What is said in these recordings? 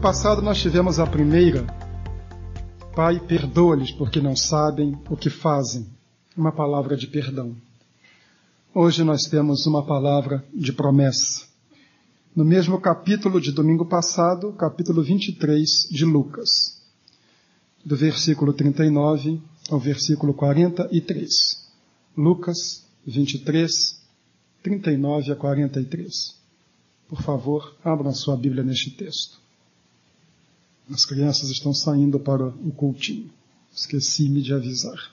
passado nós tivemos a primeira. Pai, perdoa-lhes porque não sabem o que fazem. Uma palavra de perdão. Hoje nós temos uma palavra de promessa. No mesmo capítulo de domingo passado, capítulo 23 de Lucas, do versículo 39 ao versículo 43. Lucas 23, 39 a 43. Por favor, abram sua Bíblia neste texto. As crianças estão saindo para o cultinho. Esqueci-me de avisar.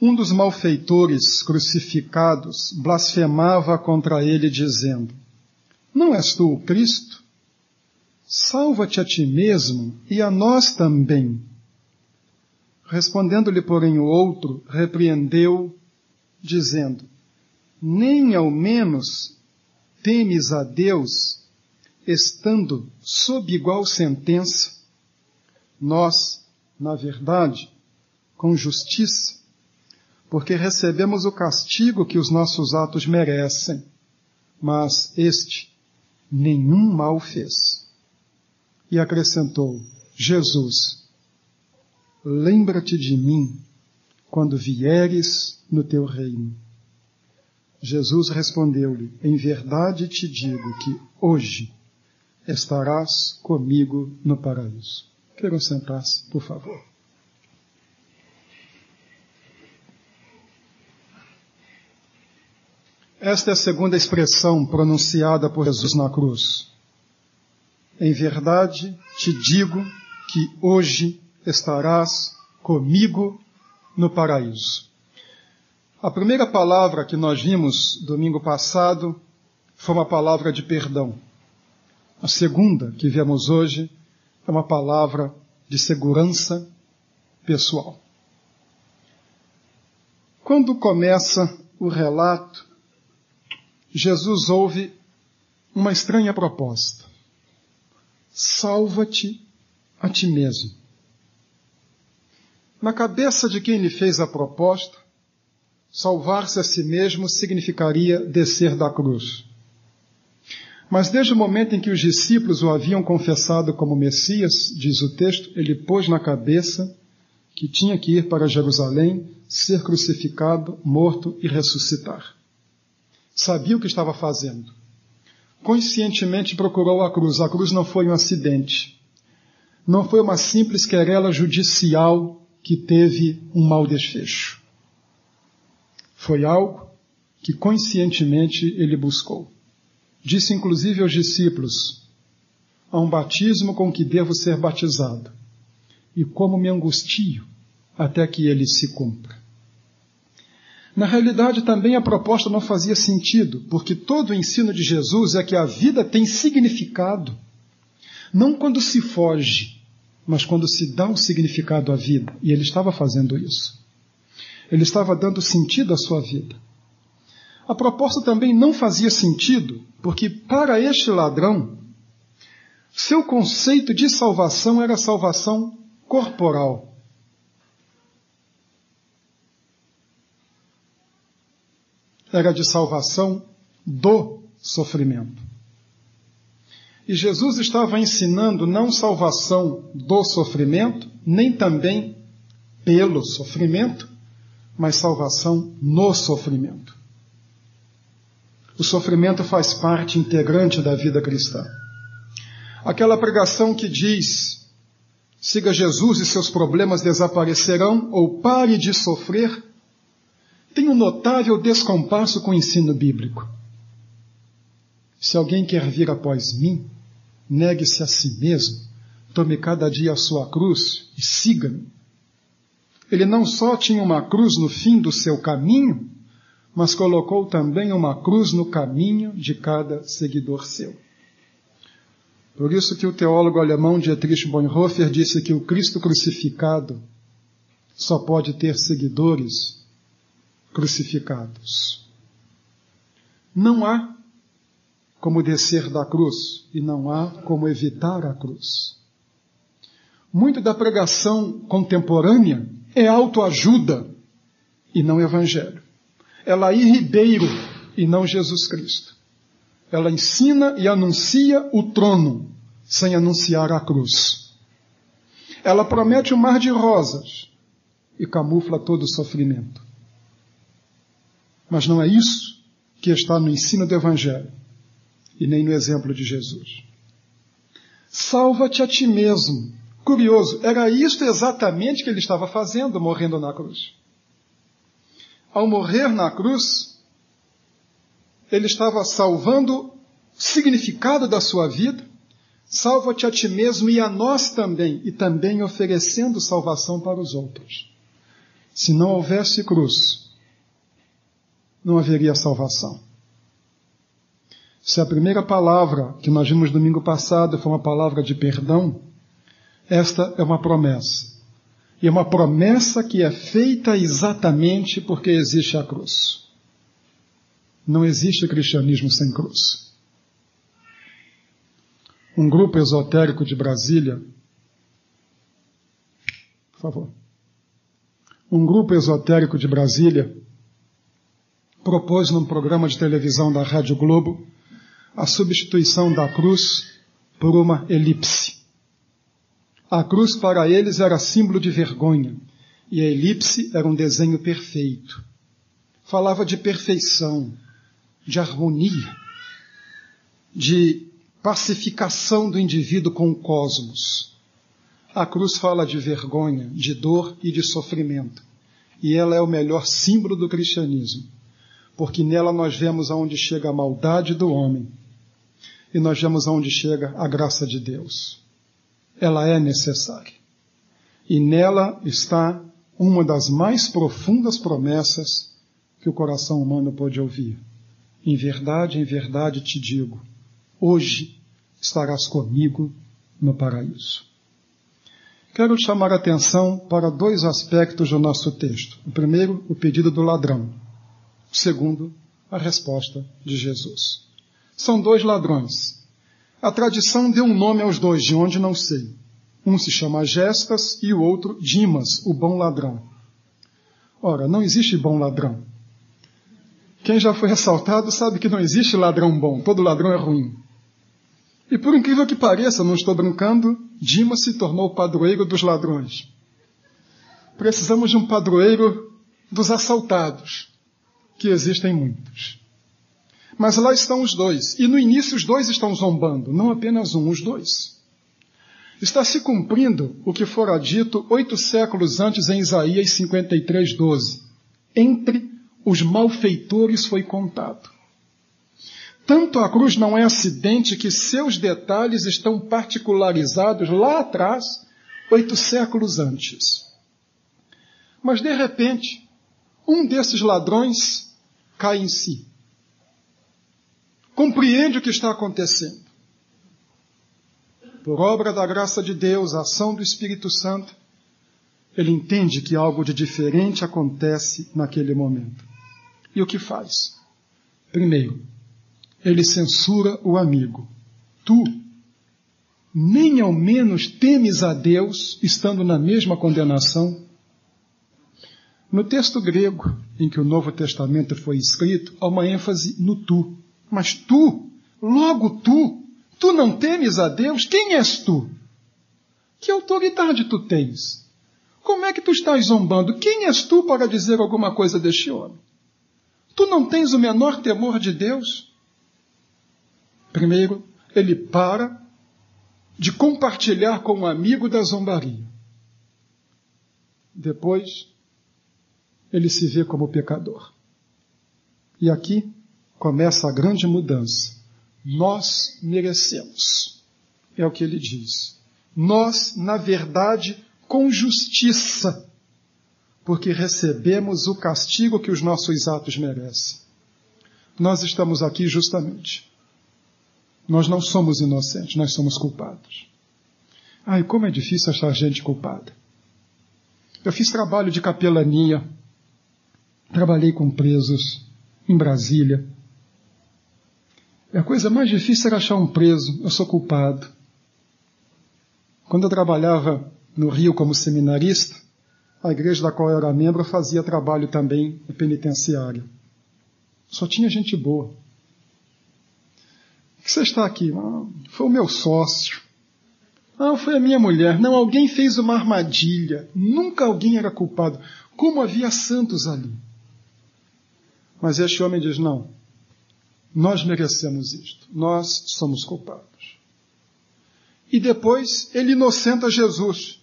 Um dos malfeitores crucificados blasfemava contra ele, dizendo: Não és tu o Cristo? Salva-te a ti mesmo e a nós também. Respondendo-lhe, porém, o outro, repreendeu, dizendo: Nem ao menos temes a Deus estando sob igual sentença, nós, na verdade, com justiça, porque recebemos o castigo que os nossos atos merecem, mas este nenhum mal fez. E acrescentou: Jesus, lembra-te de mim quando vieres no teu reino. Jesus respondeu-lhe: Em verdade te digo que hoje estarás comigo no paraíso. Queiram sentar-se, por favor. Esta é a segunda expressão pronunciada por Jesus na cruz. Em verdade te digo que hoje estarás comigo no paraíso. A primeira palavra que nós vimos domingo passado foi uma palavra de perdão. A segunda que vemos hoje é uma palavra de segurança pessoal. Quando começa o relato, Jesus ouve uma estranha proposta. Salva-te a ti mesmo. Na cabeça de quem lhe fez a proposta, salvar-se a si mesmo significaria descer da cruz. Mas desde o momento em que os discípulos o haviam confessado como Messias, diz o texto, ele pôs na cabeça que tinha que ir para Jerusalém, ser crucificado, morto e ressuscitar. Sabia o que estava fazendo. Conscientemente procurou a cruz. A cruz não foi um acidente. Não foi uma simples querela judicial que teve um mau desfecho. Foi algo que conscientemente ele buscou. Disse inclusive aos discípulos: Há um batismo com que devo ser batizado, e como me angustio até que ele se cumpra. Na realidade, também a proposta não fazia sentido, porque todo o ensino de Jesus é que a vida tem significado, não quando se foge, mas quando se dá um significado à vida, e ele estava fazendo isso. Ele estava dando sentido à sua vida. A proposta também não fazia sentido, porque para este ladrão, seu conceito de salvação era salvação corporal. Era de salvação do sofrimento. E Jesus estava ensinando não salvação do sofrimento, nem também pelo sofrimento, mas salvação no sofrimento. O sofrimento faz parte integrante da vida cristã. Aquela pregação que diz: siga Jesus e seus problemas desaparecerão, ou pare de sofrer, tem um notável descompasso com o ensino bíblico. Se alguém quer vir após mim, negue-se a si mesmo, tome cada dia a sua cruz e siga-me. Ele não só tinha uma cruz no fim do seu caminho, mas colocou também uma cruz no caminho de cada seguidor seu. Por isso que o teólogo alemão Dietrich Bonhoeffer disse que o Cristo crucificado só pode ter seguidores crucificados. Não há como descer da cruz e não há como evitar a cruz. Muito da pregação contemporânea é autoajuda e não evangelho. É Laí Ribeiro e não Jesus Cristo. Ela ensina e anuncia o trono, sem anunciar a cruz. Ela promete um mar de rosas e camufla todo o sofrimento. Mas não é isso que está no ensino do Evangelho e nem no exemplo de Jesus. Salva-te a ti mesmo. Curioso, era isto exatamente que ele estava fazendo morrendo na cruz. Ao morrer na cruz, ele estava salvando o significado da sua vida, salva-te a ti mesmo e a nós também, e também oferecendo salvação para os outros. Se não houvesse cruz, não haveria salvação. Se a primeira palavra que nós vimos domingo passado foi uma palavra de perdão, esta é uma promessa. E é uma promessa que é feita exatamente porque existe a cruz. Não existe cristianismo sem cruz. Um grupo esotérico de Brasília, por favor. Um grupo esotérico de Brasília propôs num programa de televisão da Rádio Globo a substituição da cruz por uma elipse. A cruz para eles era símbolo de vergonha e a elipse era um desenho perfeito. Falava de perfeição, de harmonia, de pacificação do indivíduo com o cosmos. A cruz fala de vergonha, de dor e de sofrimento. E ela é o melhor símbolo do cristianismo, porque nela nós vemos aonde chega a maldade do homem e nós vemos aonde chega a graça de Deus. Ela é necessária. E nela está uma das mais profundas promessas que o coração humano pode ouvir. Em verdade, em verdade te digo, hoje estarás comigo no paraíso. Quero chamar a atenção para dois aspectos do nosso texto. O primeiro, o pedido do ladrão. O segundo, a resposta de Jesus. São dois ladrões. A tradição deu um nome aos dois, de onde não sei. Um se chama Gestas e o outro Dimas, o bom ladrão. Ora, não existe bom ladrão. Quem já foi assaltado sabe que não existe ladrão bom, todo ladrão é ruim. E por incrível que pareça, não estou brincando, Dimas se tornou o padroeiro dos ladrões. Precisamos de um padroeiro dos assaltados, que existem muitos. Mas lá estão os dois, e no início os dois estão zombando, não apenas um, os dois. Está se cumprindo o que fora dito oito séculos antes em Isaías 53, 12. Entre os malfeitores foi contado. Tanto a cruz não é acidente que seus detalhes estão particularizados lá atrás, oito séculos antes. Mas de repente, um desses ladrões cai em si. Compreende o que está acontecendo. Por obra da graça de Deus, a ação do Espírito Santo, ele entende que algo de diferente acontece naquele momento. E o que faz? Primeiro, ele censura o amigo. Tu, nem ao menos temes a Deus, estando na mesma condenação? No texto grego em que o Novo Testamento foi escrito, há uma ênfase no tu. Mas tu, logo tu, tu não temes a Deus? Quem és tu? Que autoridade tu tens? Como é que tu estás zombando? Quem és tu para dizer alguma coisa deste homem? Tu não tens o menor temor de Deus? Primeiro, ele para de compartilhar com o um amigo da zombaria. Depois, ele se vê como pecador. E aqui começa a grande mudança. Nós merecemos. É o que ele diz. Nós, na verdade, com justiça, porque recebemos o castigo que os nossos atos merecem. Nós estamos aqui justamente. Nós não somos inocentes, nós somos culpados. Ai, como é difícil achar gente culpada. Eu fiz trabalho de capelania, trabalhei com presos em Brasília. A coisa mais difícil era achar um preso, eu sou culpado. Quando eu trabalhava no Rio como seminarista, a igreja da qual eu era membro fazia trabalho também penitenciário. Só tinha gente boa. Por que você está aqui? Ah, foi o meu sócio. Ah, foi a minha mulher. Não, alguém fez uma armadilha. Nunca alguém era culpado. Como havia santos ali. Mas este homem diz: não, nós merecemos isto. Nós somos culpados. E depois ele inocenta Jesus.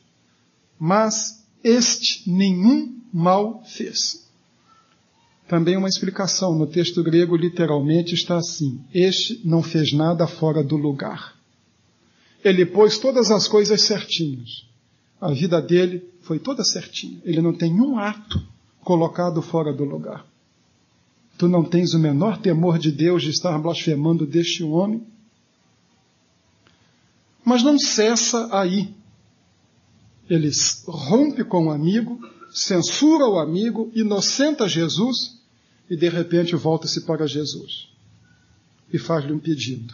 Mas este nenhum mal fez. Também uma explicação no texto grego literalmente está assim: Este não fez nada fora do lugar. Ele pôs todas as coisas certinhas. A vida dele foi toda certinha. Ele não tem um ato colocado fora do lugar. Tu não tens o menor temor de Deus de estar blasfemando deste homem? Mas não cessa aí. Ele rompe com o amigo, censura o amigo, inocenta Jesus e de repente volta-se para Jesus e faz-lhe um pedido.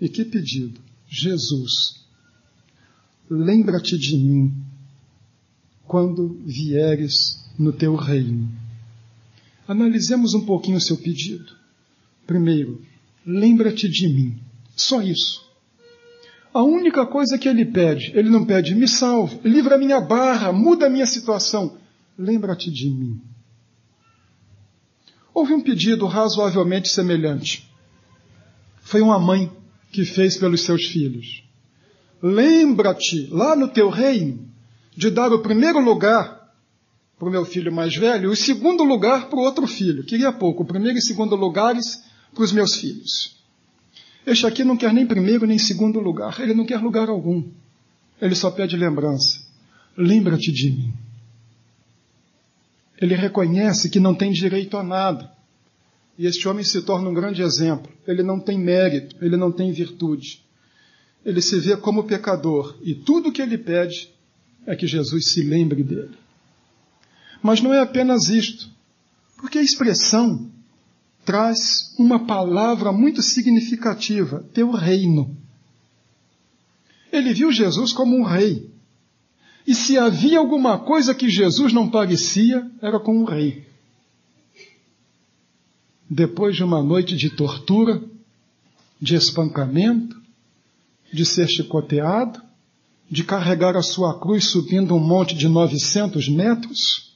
E que pedido? Jesus, lembra-te de mim quando vieres no teu reino. Analisemos um pouquinho o seu pedido. Primeiro, lembra-te de mim. Só isso. A única coisa que ele pede, ele não pede, me salve, livra a minha barra, muda a minha situação. Lembra-te de mim. Houve um pedido razoavelmente semelhante. Foi uma mãe que fez pelos seus filhos. Lembra-te, lá no teu reino, de dar o primeiro lugar para o meu filho mais velho e o segundo lugar para o outro filho. Queria pouco, o primeiro e segundo lugares para os meus filhos. Este aqui não quer nem primeiro nem segundo lugar, ele não quer lugar algum. Ele só pede lembrança. Lembra-te de mim. Ele reconhece que não tem direito a nada. E este homem se torna um grande exemplo. Ele não tem mérito, ele não tem virtude. Ele se vê como pecador e tudo o que ele pede é que Jesus se lembre dele. Mas não é apenas isto, porque a expressão traz uma palavra muito significativa: teu reino. Ele viu Jesus como um rei. E se havia alguma coisa que Jesus não parecia, era com um rei. Depois de uma noite de tortura, de espancamento, de ser chicoteado, de carregar a sua cruz subindo um monte de 900 metros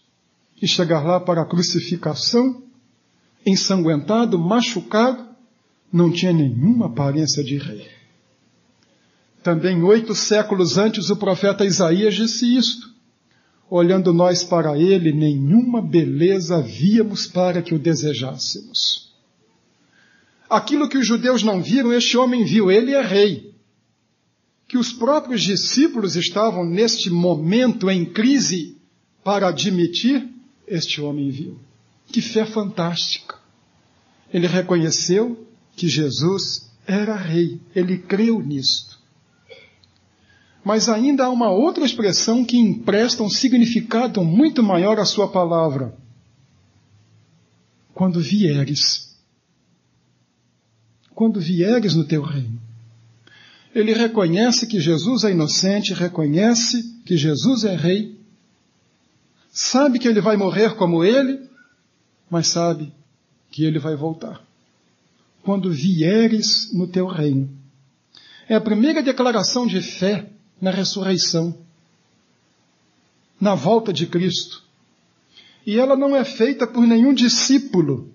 e chegar lá para a crucificação, ensanguentado, machucado, não tinha nenhuma aparência de rei. Também oito séculos antes o profeta Isaías disse isto. Olhando nós para ele, nenhuma beleza víamos para que o desejássemos. Aquilo que os judeus não viram, este homem viu, ele é rei. Que os próprios discípulos estavam neste momento em crise para admitir, este homem viu. Que fé fantástica! Ele reconheceu que Jesus era rei, ele creu nisto. Mas ainda há uma outra expressão que empresta um significado muito maior à sua palavra. Quando vieres. Quando vieres no teu reino. Ele reconhece que Jesus é inocente, reconhece que Jesus é rei, sabe que ele vai morrer como ele, mas sabe que ele vai voltar. Quando vieres no teu reino. É a primeira declaração de fé na ressurreição, na volta de Cristo. E ela não é feita por nenhum discípulo,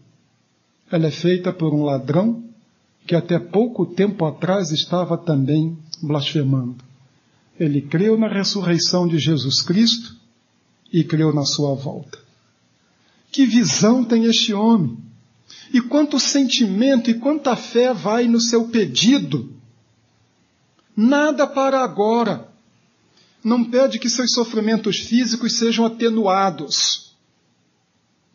ela é feita por um ladrão que até pouco tempo atrás estava também blasfemando. Ele creu na ressurreição de Jesus Cristo e creu na sua volta. Que visão tem este homem? E quanto sentimento e quanta fé vai no seu pedido. Nada para agora. Não pede que seus sofrimentos físicos sejam atenuados.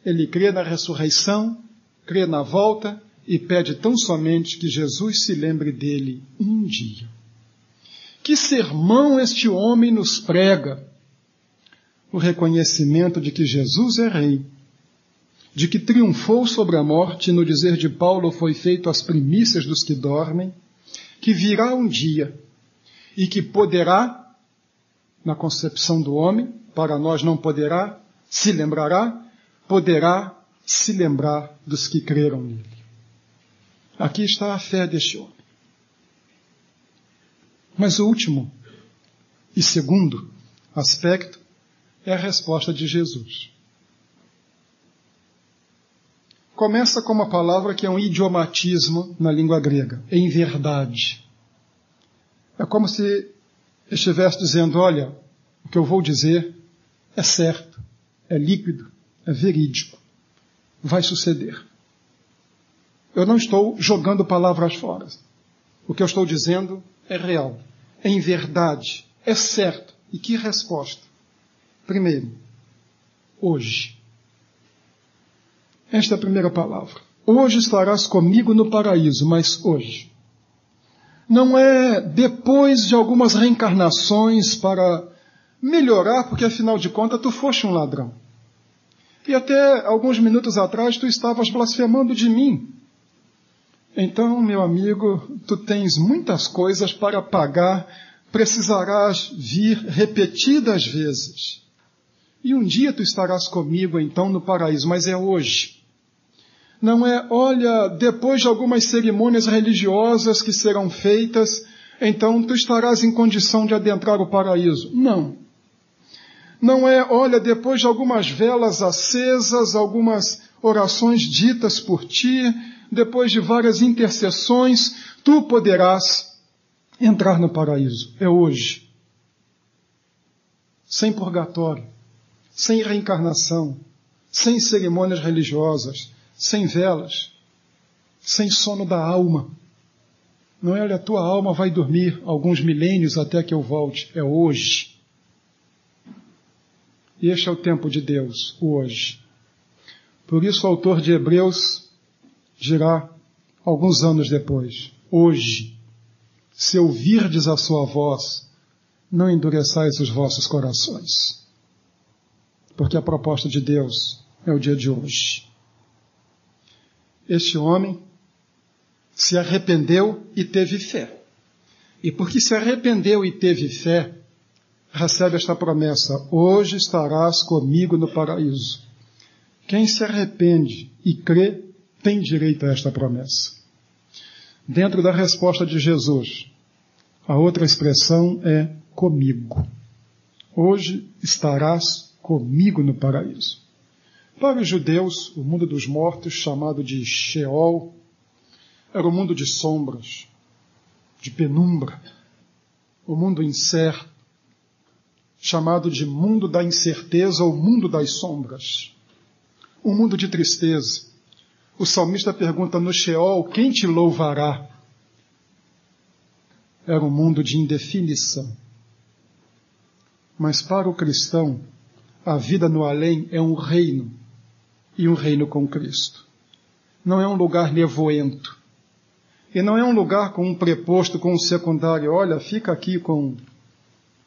Ele crê na ressurreição, crê na volta e pede tão somente que Jesus se lembre dele um dia. Que sermão este homem nos prega! O reconhecimento de que Jesus é Rei de que triunfou sobre a morte, no dizer de Paulo, foi feito as primícias dos que dormem, que virá um dia e que poderá, na concepção do homem, para nós não poderá, se lembrará, poderá se lembrar dos que creram nele. Aqui está a fé deste homem. Mas o último e segundo aspecto é a resposta de Jesus. Começa com uma palavra que é um idiomatismo na língua grega, em verdade. É como se estivesse dizendo: olha, o que eu vou dizer é certo, é líquido, é verídico, vai suceder. Eu não estou jogando palavras fora. O que eu estou dizendo é real, é em verdade, é certo. E que resposta? Primeiro, hoje. Esta é a primeira palavra. Hoje estarás comigo no paraíso, mas hoje. Não é depois de algumas reencarnações para melhorar, porque afinal de contas tu foste um ladrão. E até alguns minutos atrás tu estavas blasfemando de mim. Então, meu amigo, tu tens muitas coisas para pagar, precisarás vir repetidas vezes. E um dia tu estarás comigo então no paraíso, mas é hoje. Não é, olha, depois de algumas cerimônias religiosas que serão feitas, então tu estarás em condição de adentrar o paraíso. Não. Não é, olha, depois de algumas velas acesas, algumas orações ditas por ti, depois de várias intercessões, tu poderás entrar no paraíso. É hoje. Sem purgatório, sem reencarnação, sem cerimônias religiosas, sem velas, sem sono da alma. Não é, olha, a tua alma vai dormir alguns milênios até que eu volte. É hoje. E este é o tempo de Deus, o hoje. Por isso o autor de Hebreus dirá alguns anos depois, hoje, se ouvirdes a sua voz, não endureçais os vossos corações. Porque a proposta de Deus é o dia de hoje. Este homem se arrependeu e teve fé. E porque se arrependeu e teve fé, recebe esta promessa: Hoje estarás comigo no paraíso. Quem se arrepende e crê tem direito a esta promessa. Dentro da resposta de Jesus, a outra expressão é comigo. Hoje estarás comigo no paraíso. Para os judeus, o mundo dos mortos, chamado de Sheol, era um mundo de sombras, de penumbra, o mundo incerto, chamado de mundo da incerteza ou mundo das sombras, um mundo de tristeza, o salmista pergunta no Sheol: quem te louvará? Era um mundo de indefinição. Mas para o cristão, a vida no além é um reino, e um reino com Cristo. Não é um lugar nevoento. E não é um lugar com um preposto, com um secundário. Olha, fica aqui com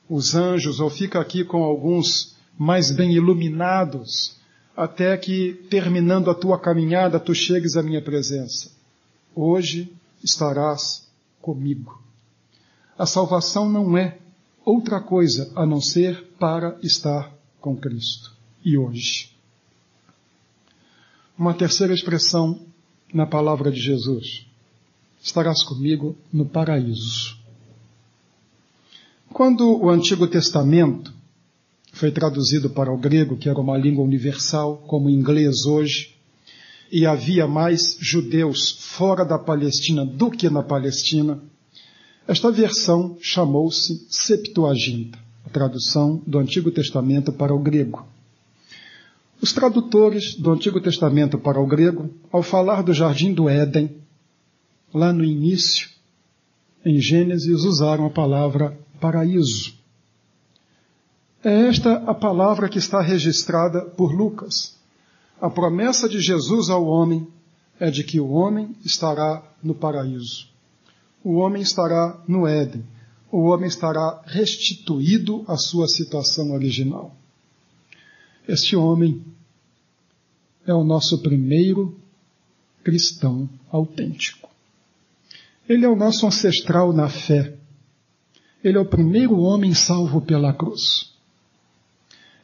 os anjos, ou fica aqui com alguns mais bem iluminados, até que, terminando a tua caminhada, tu chegues à minha presença. Hoje estarás comigo. A salvação não é outra coisa a não ser para estar com Cristo. E hoje. Uma terceira expressão na palavra de Jesus. Estarás comigo no paraíso. Quando o Antigo Testamento foi traduzido para o grego, que era uma língua universal, como o inglês hoje, e havia mais judeus fora da Palestina do que na Palestina, esta versão chamou-se Septuaginta, tradução do Antigo Testamento para o grego. Os tradutores do Antigo Testamento para o grego, ao falar do Jardim do Éden, lá no início, em Gênesis, usaram a palavra paraíso. É esta a palavra que está registrada por Lucas. A promessa de Jesus ao homem é de que o homem estará no paraíso. O homem estará no Éden. O homem estará restituído à sua situação original. Este homem é o nosso primeiro cristão autêntico. Ele é o nosso ancestral na fé. Ele é o primeiro homem salvo pela cruz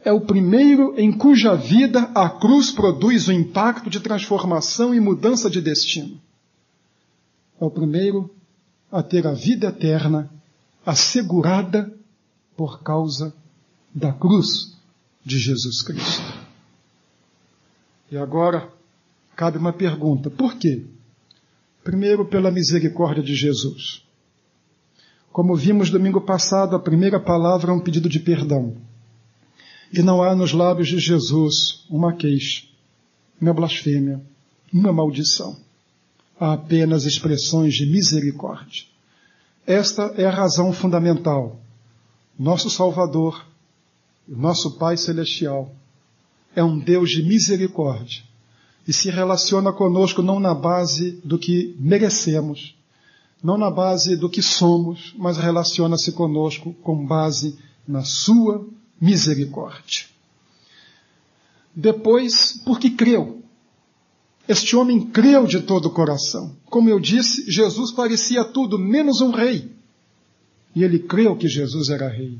é o primeiro em cuja vida a cruz produz o impacto de transformação e mudança de destino. É o primeiro a ter a vida eterna assegurada por causa da cruz de Jesus Cristo. E agora cabe uma pergunta: por quê? Primeiro, pela misericórdia de Jesus. Como vimos domingo passado, a primeira palavra é um pedido de perdão. E não há nos lábios de Jesus uma queixa, uma blasfêmia, uma maldição. Há apenas expressões de misericórdia. Esta é a razão fundamental. Nosso Salvador, nosso Pai Celestial, é um Deus de misericórdia e se relaciona conosco não na base do que merecemos, não na base do que somos, mas relaciona-se conosco com base na sua misericórdia. Depois, porque creu. Este homem creu de todo o coração. Como eu disse, Jesus parecia tudo menos um rei. E ele creu que Jesus era rei.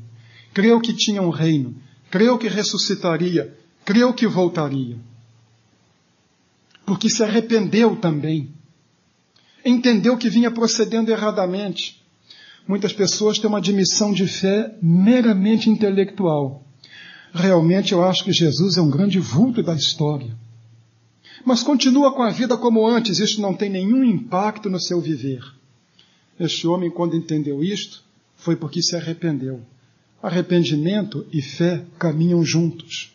Creu que tinha um reino. Creu que ressuscitaria. Creu que voltaria porque se arrependeu também. Entendeu que vinha procedendo erradamente. Muitas pessoas têm uma admissão de fé meramente intelectual. Realmente eu acho que Jesus é um grande vulto da história. Mas continua com a vida como antes, isto não tem nenhum impacto no seu viver. Este homem, quando entendeu isto, foi porque se arrependeu. Arrependimento e fé caminham juntos.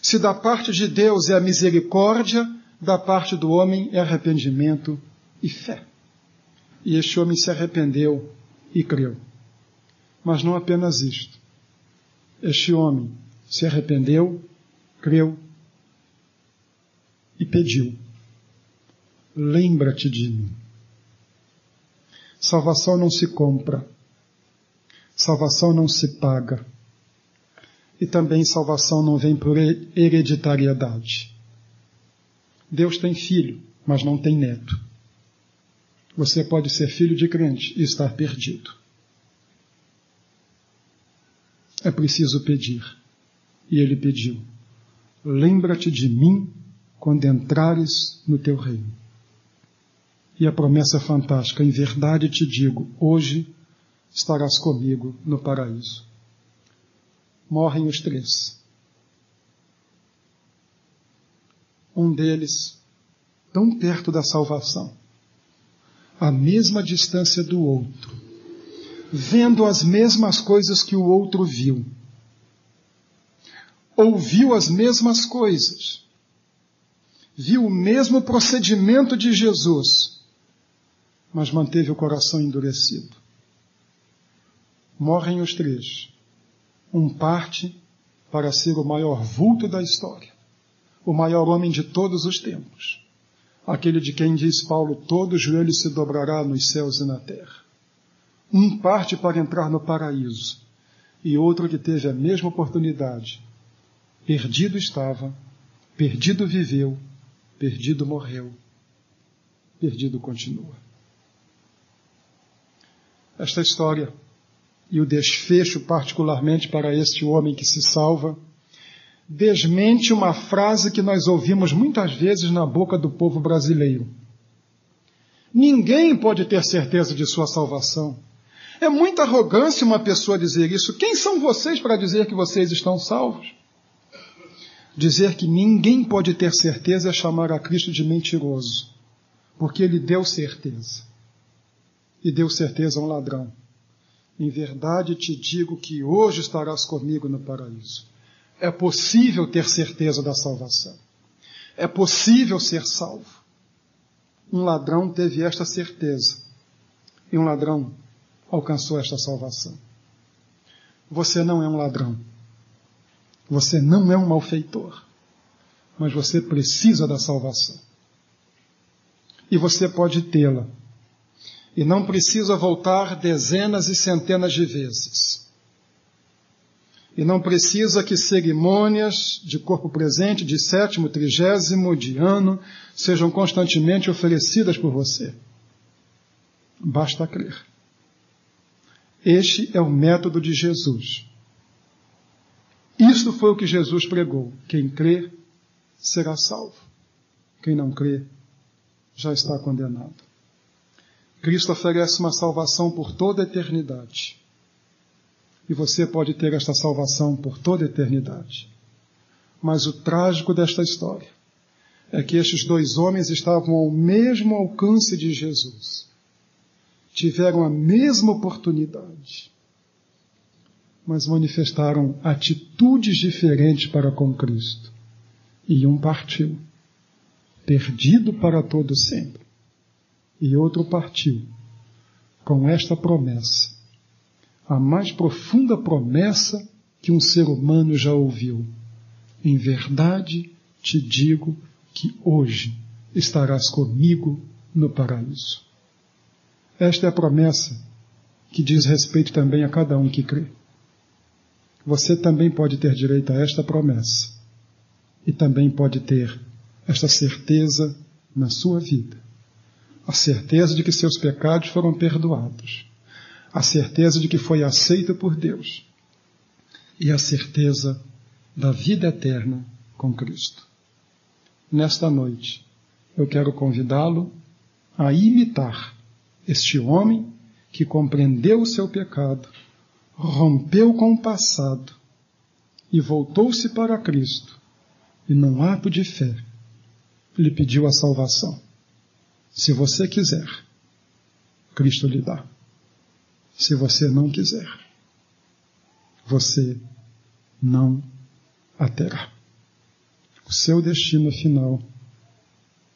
Se da parte de Deus é a misericórdia, da parte do homem é arrependimento e fé. E este homem se arrependeu e creu. Mas não apenas isto. Este homem se arrependeu, creu e pediu: Lembra-te de mim. Salvação não se compra. Salvação não se paga. E também salvação não vem por hereditariedade. Deus tem filho, mas não tem neto. Você pode ser filho de crente e estar perdido. É preciso pedir. E ele pediu: Lembra-te de mim quando entrares no teu reino. E a promessa fantástica: Em verdade te digo, hoje estarás comigo no paraíso. Morrem os três. um deles tão perto da salvação, à mesma distância do outro, vendo as mesmas coisas que o outro viu, ouviu as mesmas coisas, viu o mesmo procedimento de Jesus, mas manteve o coração endurecido. Morrem os três. Um parte para ser o maior vulto da história o maior homem de todos os tempos, aquele de quem diz Paulo: todo joelho se dobrará nos céus e na terra. Um parte para entrar no paraíso, e outro que teve a mesma oportunidade. Perdido estava, perdido viveu, perdido morreu, perdido continua. Esta história e o desfecho, particularmente para este homem que se salva, desmente uma frase que nós ouvimos muitas vezes na boca do povo brasileiro. Ninguém pode ter certeza de sua salvação. É muita arrogância uma pessoa dizer isso. Quem são vocês para dizer que vocês estão salvos? Dizer que ninguém pode ter certeza é chamar a Cristo de mentiroso, porque ele deu certeza. E deu certeza a um ladrão. Em verdade te digo que hoje estarás comigo no paraíso. É possível ter certeza da salvação. É possível ser salvo. Um ladrão teve esta certeza. E um ladrão alcançou esta salvação. Você não é um ladrão. Você não é um malfeitor. Mas você precisa da salvação. E você pode tê-la. E não precisa voltar dezenas e centenas de vezes e não precisa que cerimônias de corpo presente, de sétimo, trigésimo, de ano, sejam constantemente oferecidas por você. Basta crer. Este é o método de Jesus. Isto foi o que Jesus pregou. Quem crê será salvo. Quem não crê já está condenado. Cristo oferece uma salvação por toda a eternidade. E você pode ter esta salvação por toda a eternidade. Mas o trágico desta história é que estes dois homens estavam ao mesmo alcance de Jesus. Tiveram a mesma oportunidade, mas manifestaram atitudes diferentes para com Cristo. E um partiu, perdido para todo sempre. E outro partiu, com esta promessa, a mais profunda promessa que um ser humano já ouviu. Em verdade te digo que hoje estarás comigo no paraíso. Esta é a promessa que diz respeito também a cada um que crê. Você também pode ter direito a esta promessa e também pode ter esta certeza na sua vida. A certeza de que seus pecados foram perdoados. A certeza de que foi aceito por Deus. E a certeza da vida eterna com Cristo nesta noite, eu quero convidá-lo a imitar este homem que compreendeu o seu pecado, rompeu com o passado e voltou-se para Cristo e, num ato de fé, lhe pediu a salvação. Se você quiser, Cristo lhe dá. Se você não quiser, você não a terá o seu destino final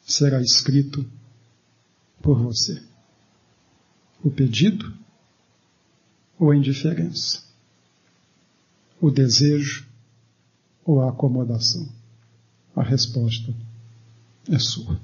será escrito por você. O pedido ou a indiferença? O desejo ou a acomodação? A resposta é sua.